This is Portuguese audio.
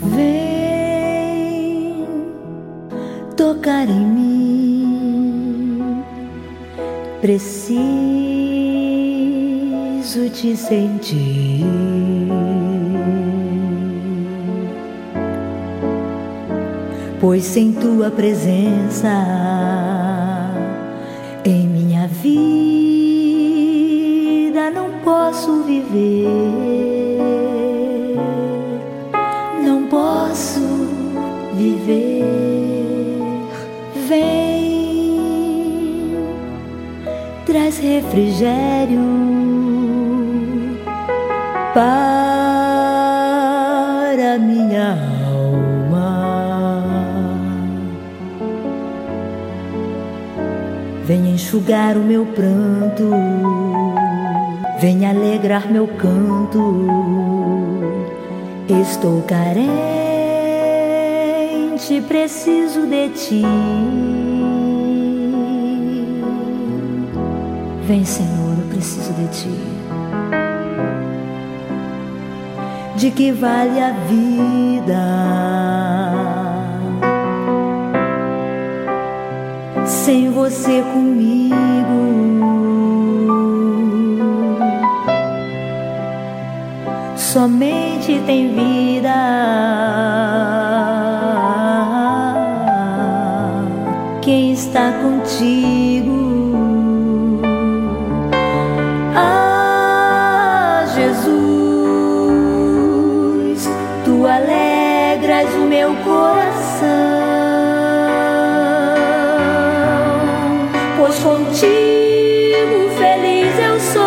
Vem tocar em mim. Preciso te sentir. Pois sem tua presença em minha vida não posso viver. Viver. Vem, traz refrigério para minha alma. Vem enxugar o meu pranto, vem alegrar meu canto. Estou carente, preciso de ti. Vem, Senhor, eu preciso de ti. De que vale a vida sem você comigo? Somente tem vida está contigo. Ah, Jesus, tu alegras o meu coração, pois contigo feliz eu sou.